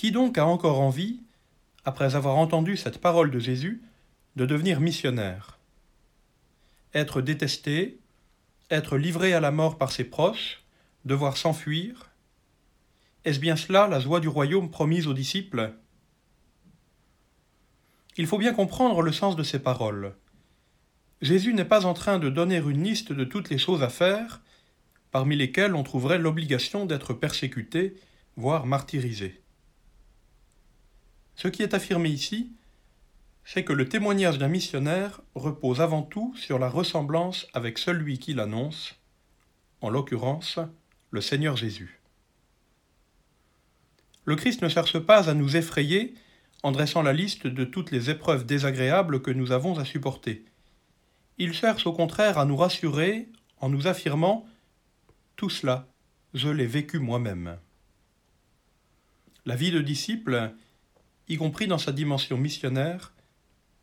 Qui donc a encore envie, après avoir entendu cette parole de Jésus, de devenir missionnaire? Être détesté, être livré à la mort par ses proches, devoir s'enfuir? Est-ce bien cela la joie du royaume promise aux disciples? Il faut bien comprendre le sens de ces paroles. Jésus n'est pas en train de donner une liste de toutes les choses à faire, parmi lesquelles on trouverait l'obligation d'être persécuté, voire martyrisé. Ce qui est affirmé ici, c'est que le témoignage d'un missionnaire repose avant tout sur la ressemblance avec celui qui l'annonce, en l'occurrence le Seigneur Jésus. Le Christ ne cherche pas à nous effrayer en dressant la liste de toutes les épreuves désagréables que nous avons à supporter. Il cherche au contraire à nous rassurer en nous affirmant Tout cela, je l'ai vécu moi-même. La vie de disciple, y compris dans sa dimension missionnaire,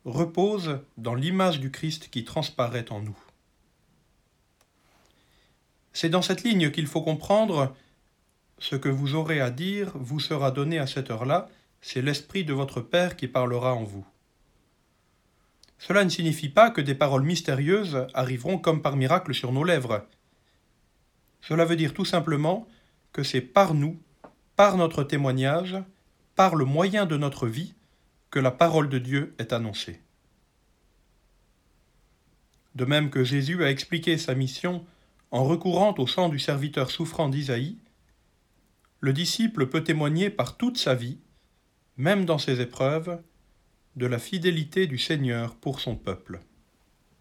repose dans l'image du Christ qui transparaît en nous. C'est dans cette ligne qu'il faut comprendre ce que vous aurez à dire vous sera donné à cette heure-là, c'est l'Esprit de votre Père qui parlera en vous. Cela ne signifie pas que des paroles mystérieuses arriveront comme par miracle sur nos lèvres. Cela veut dire tout simplement que c'est par nous, par notre témoignage, par le moyen de notre vie, que la parole de Dieu est annoncée. De même que Jésus a expliqué sa mission en recourant au sang du serviteur souffrant d'Isaïe, le disciple peut témoigner par toute sa vie, même dans ses épreuves, de la fidélité du Seigneur pour son peuple.